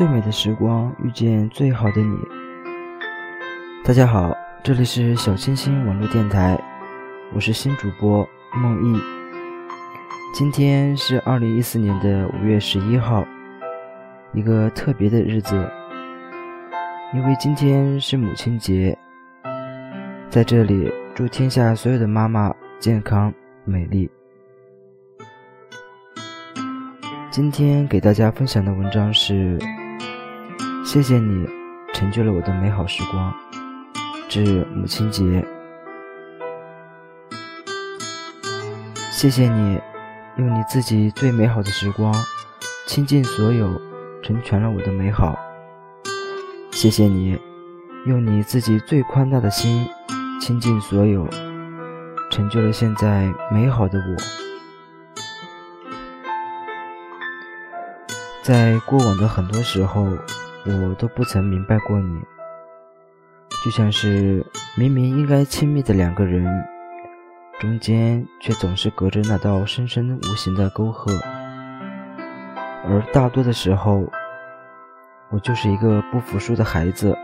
最美的时光，遇见最好的你。大家好，这里是小清新网络电台，我是新主播梦忆。今天是二零一四年的五月十一号，一个特别的日子，因为今天是母亲节。在这里，祝天下所有的妈妈健康美丽。今天给大家分享的文章是：谢谢你成就了我的美好时光，致母亲节。谢谢你用你自己最美好的时光，倾尽所有，成全了我的美好。谢谢你用你自己最宽大的心，倾尽所有，成就了现在美好的我。在过往的很多时候，我都不曾明白过你，就像是明明应该亲密的两个人，中间却总是隔着那道深深无形的沟壑。而大多的时候，我就是一个不服输的孩子，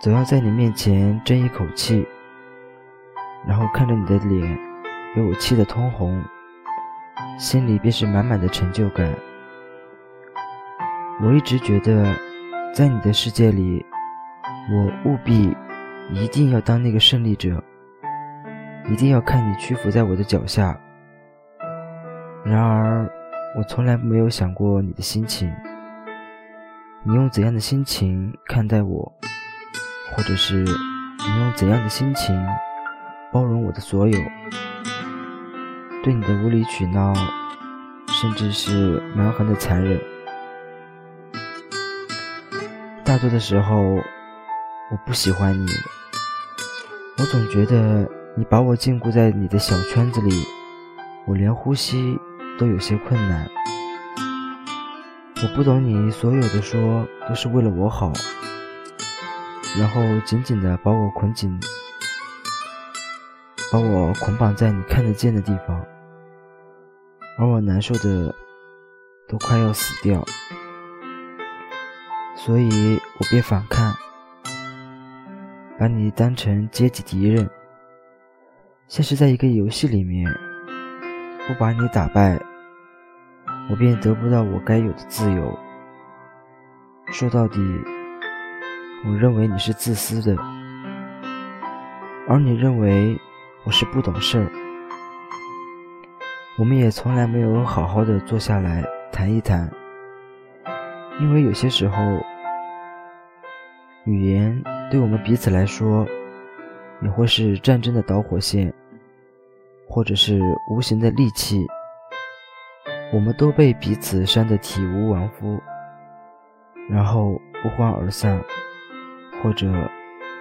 总要在你面前争一口气，然后看着你的脸被我气得通红，心里便是满满的成就感。我一直觉得，在你的世界里，我务必一定要当那个胜利者，一定要看你屈服在我的脚下。然而，我从来没有想过你的心情，你用怎样的心情看待我，或者是你用怎样的心情包容我的所有，对你的无理取闹，甚至是蛮横的残忍。大多的时候，我不喜欢你。我总觉得你把我禁锢在你的小圈子里，我连呼吸都有些困难。我不懂你所有的说都是为了我好，然后紧紧的把我捆紧，把我捆绑在你看得见的地方，而我难受的都快要死掉。所以我便反抗，把你当成阶级敌人，像是在一个游戏里面，不把你打败，我便得不到我该有的自由。说到底，我认为你是自私的，而你认为我是不懂事儿。我们也从来没有好好的坐下来谈一谈，因为有些时候。语言对我们彼此来说，也会是战争的导火线，或者是无形的利器。我们都被彼此伤得体无完肤，然后不欢而散，或者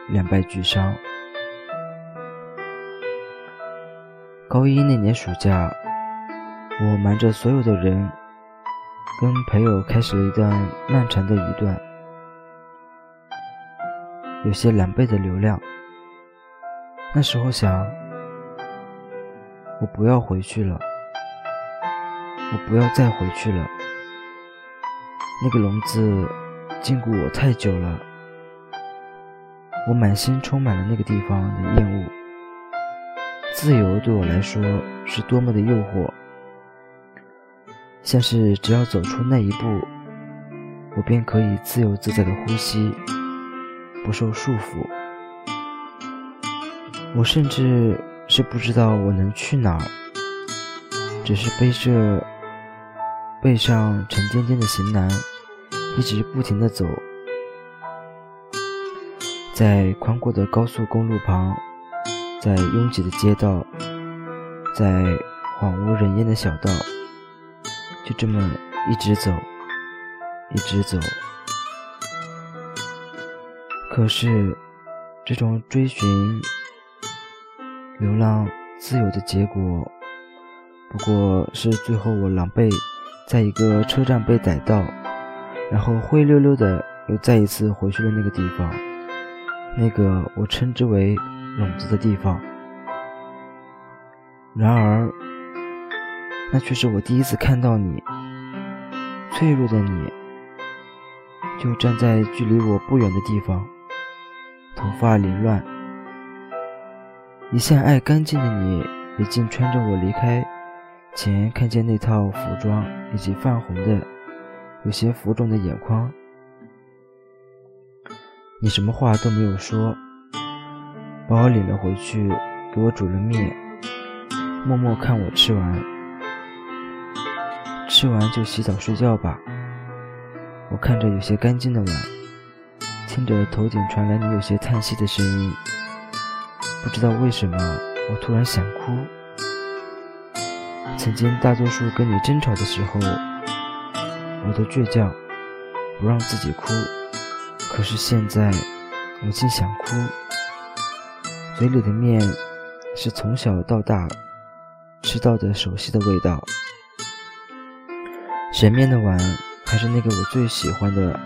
两败俱伤。高一那年暑假，我瞒着所有的人，跟朋友开始了一段漫长的一段。有些狼狈的流量。那时候想，我不要回去了，我不要再回去了。那个笼子禁锢我太久了，我满心充满了那个地方的厌恶。自由对我来说是多么的诱惑，像是只要走出那一步，我便可以自由自在的呼吸。不受束缚，我甚至是不知道我能去哪儿，只是背着背上沉甸甸的行囊，一直不停地走，在宽阔的高速公路旁，在拥挤的街道，在荒无人烟的小道，就这么一直走，一直走。可是，这种追寻、流浪、自由的结果，不过是最后我狼狈在一个车站被逮到，然后灰溜溜的又再一次回去了那个地方，那个我称之为笼子的地方。然而，那却是我第一次看到你，脆弱的你，就站在距离我不远的地方，头发凌乱，一向爱干净的你，也竟穿着我离开前看见那套服装以及泛红的、有些浮肿的眼眶。你什么话都没有说，把我领了回去，给我煮了面，默默看我吃完，吃完就洗澡睡觉吧。我看着有些干净的碗，听着头顶传来你有些叹息的声音，不知道为什么，我突然想哭。曾经大多数跟你争吵的时候，我都倔强，不让自己哭。可是现在，我竟想哭。嘴里的面是从小到大吃到的熟悉的味道，神面的碗还是那个我最喜欢的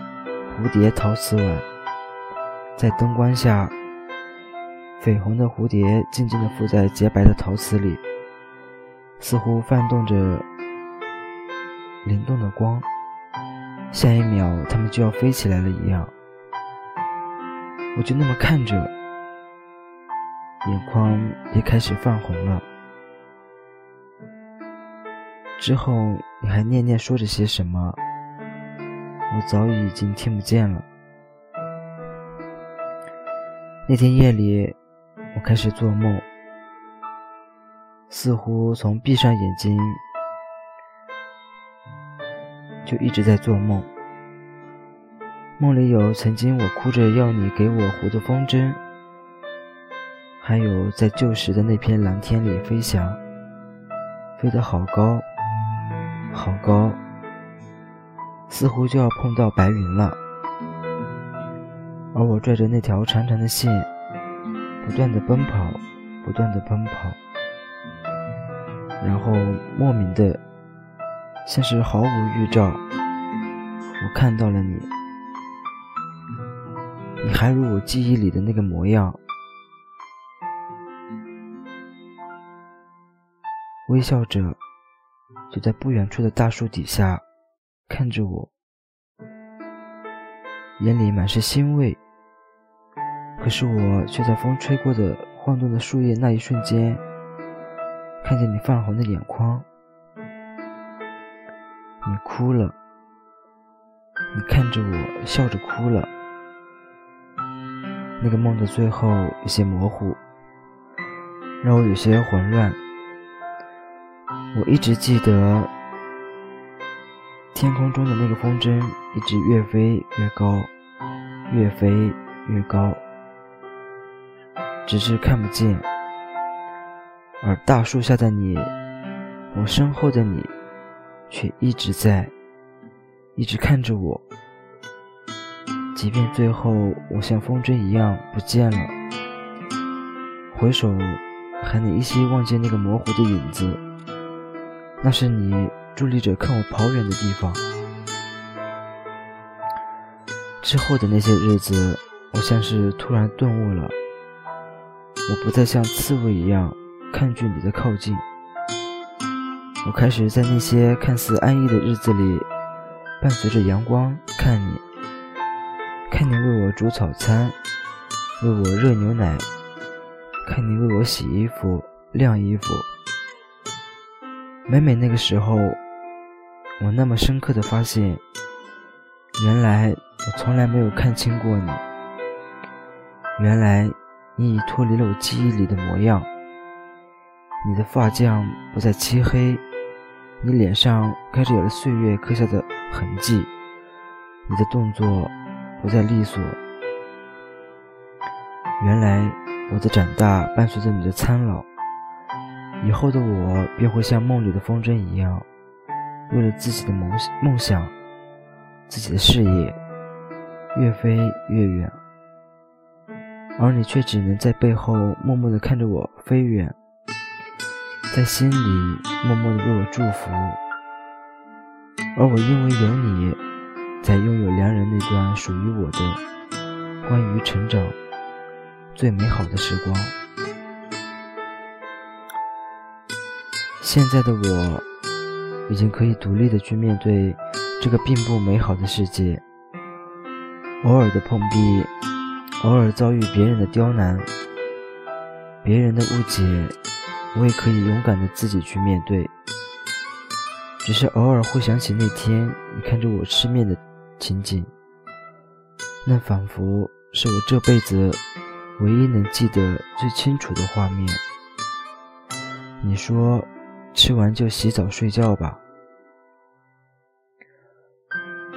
蝴蝶陶瓷碗。在灯光下，绯红的蝴蝶静静地附在洁白的陶瓷里，似乎泛动着灵动的光，下一秒它们就要飞起来了一样。我就那么看着，眼眶也开始泛红了。之后你还念念说着些什么，我早已已经听不见了。那天夜里，我开始做梦，似乎从闭上眼睛就一直在做梦。梦里有曾经我哭着要你给我糊的风筝，还有在旧时的那片蓝天里飞翔，飞得好高，好高，似乎就要碰到白云了。而我拽着那条长长的线，不断的奔跑，不断的奔跑，然后莫名的，像是毫无预兆，我看到了你。你还如我记忆里的那个模样，微笑着，就在不远处的大树底下看着我，眼里满是欣慰。可是我却在风吹过的晃动的树叶那一瞬间，看见你泛红的眼眶，你哭了，你看着我笑着哭了。那个梦的最后有些模糊，让我有些混乱。我一直记得天空中的那个风筝一直越飞越高，越飞越高，只是看不见。而大树下的你，我身后的你，却一直在，一直看着我。即便最后我像风筝一样不见了，回首还能依稀望见那个模糊的影子，那是你伫立着看我跑远的地方。之后的那些日子，我像是突然顿悟了，我不再像刺猬一样抗拒你的靠近，我开始在那些看似安逸的日子里，伴随着阳光看你。看你为我煮早餐，为我热牛奶，看你为我洗衣服、晾衣服。每每那个时候，我那么深刻的发现，原来我从来没有看清过你。原来你已脱离了我记忆里的模样。你的发浆不再漆黑，你脸上开始有了岁月刻下的痕迹，你的动作。不再利索。原来我的长大伴随着你的苍老，以后的我便会像梦里的风筝一样，为了自己的梦梦想、自己的事业，越飞越远，而你却只能在背后默默地看着我飞远，在心里默默地为我祝福，而我因为有你。才拥有良人那段属于我的关于成长最美好的时光。现在的我已经可以独立的去面对这个并不美好的世界，偶尔的碰壁，偶尔遭遇别人的刁难，别人的误解，我也可以勇敢的自己去面对。只是偶尔会想起那天你看着我吃面的情景，那仿佛是我这辈子唯一能记得最清楚的画面。你说，吃完就洗澡睡觉吧。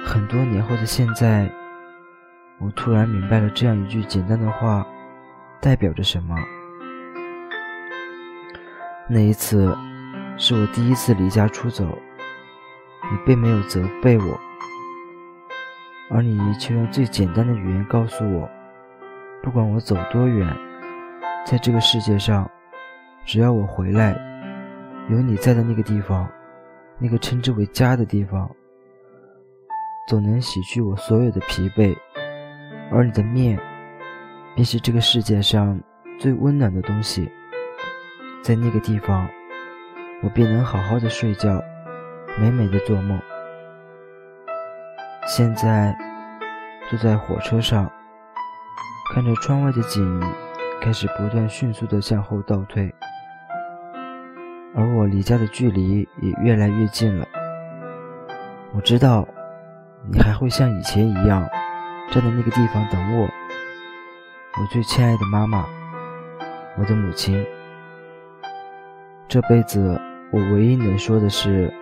很多年后的现在，我突然明白了这样一句简单的话代表着什么。那一次，是我第一次离家出走。你并没有责备我，而你却用最简单的语言告诉我：不管我走多远，在这个世界上，只要我回来，有你在的那个地方，那个称之为家的地方，总能洗去我所有的疲惫。而你的面，便是这个世界上最温暖的东西。在那个地方，我便能好好的睡觉。美美的做梦。现在坐在火车上，看着窗外的景，开始不断迅速的向后倒退，而我离家的距离也越来越近了。我知道，你还会像以前一样，站在那个地方等我，我最亲爱的妈妈，我的母亲。这辈子，我唯一能说的是。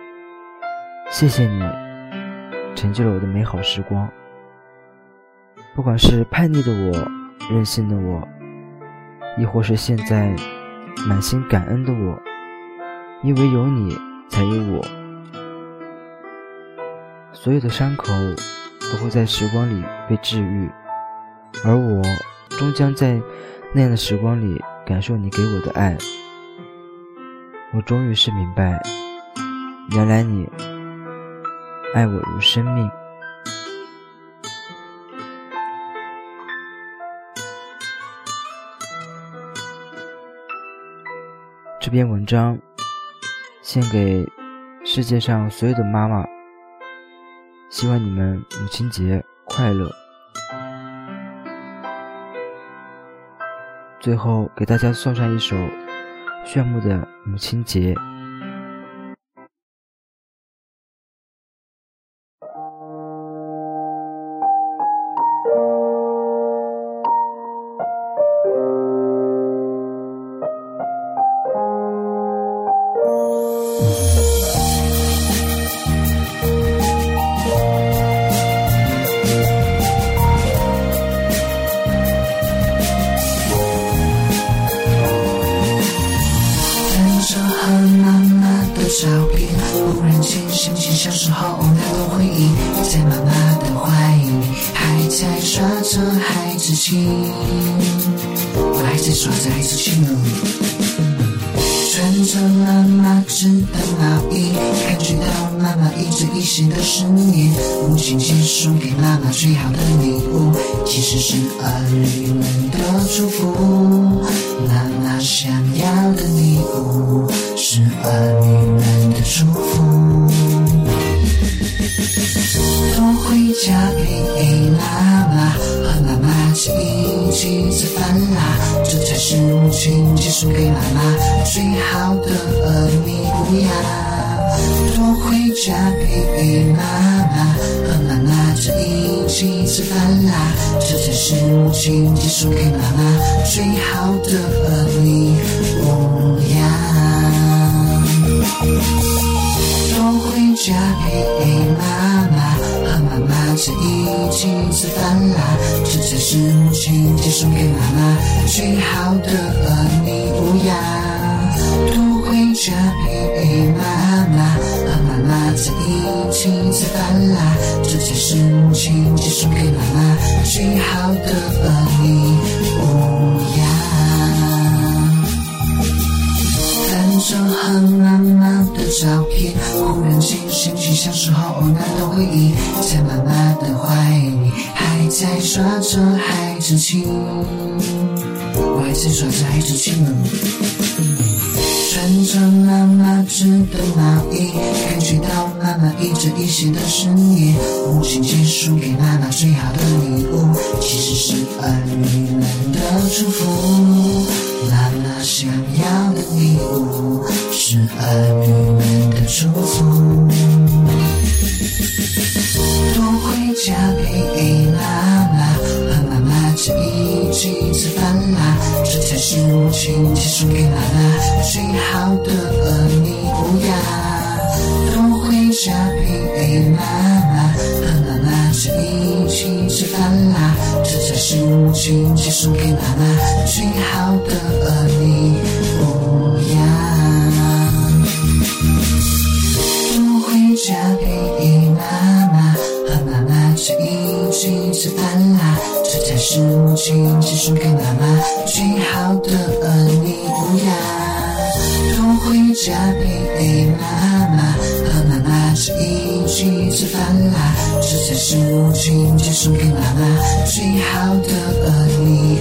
谢谢你，成就了我的美好时光。不管是叛逆的我、任性的我，亦或是现在满心感恩的我，因为有你，才有我。所有的伤口都会在时光里被治愈，而我终将在那样的时光里感受你给我的爱。我终于是明白，原来你。爱我如生命。这篇文章献给世界上所有的妈妈，希望你们母亲节快乐。最后给大家送上一首炫目的母亲节。我还在耍着孩子气呢。穿着妈妈织的毛衣，感觉到妈妈一针一线的思念。母亲节送给妈妈最好的礼物，其实是儿女们的祝福。妈妈想要的礼物，是儿女们的祝福。多回家陪，一起吃饭啦，这才是母亲节送给妈妈最好的礼物呀。多回家陪陪妈妈，和妈妈在一起吃饭啦，这才是母亲节送给妈妈最好的礼物呀。多回家陪妈妈，妈妈在一起吃饭啦，这才是母亲节送给妈妈。最好的礼物呀。多回家陪妈妈，和妈妈在一起吃饭啦，这才是母亲节送给妈妈最好的礼物。着和妈妈的照片，忽然间想起小时候那段回忆，在妈妈的怀里，还在耍着孩子气，我还在耍着孩子气呢。穿着妈妈织的毛衣，感觉到妈妈一针一线的深夜。母亲节送给妈妈最好的礼物，其实是儿女们的祝福。妈妈想要的礼物，是儿女们的祝福。多回家陪妈妈，和妈妈在一起吃饭啦，这才是母亲节送给妈妈最好的礼物呀。多回家陪妈妈，和妈妈在一起吃饭啦，这才是母亲节送给妈妈是母亲节送给妈妈最好的礼物呀。多回家陪妈妈，和妈妈一起吃饭啦，这才是母亲节送给妈妈最好的礼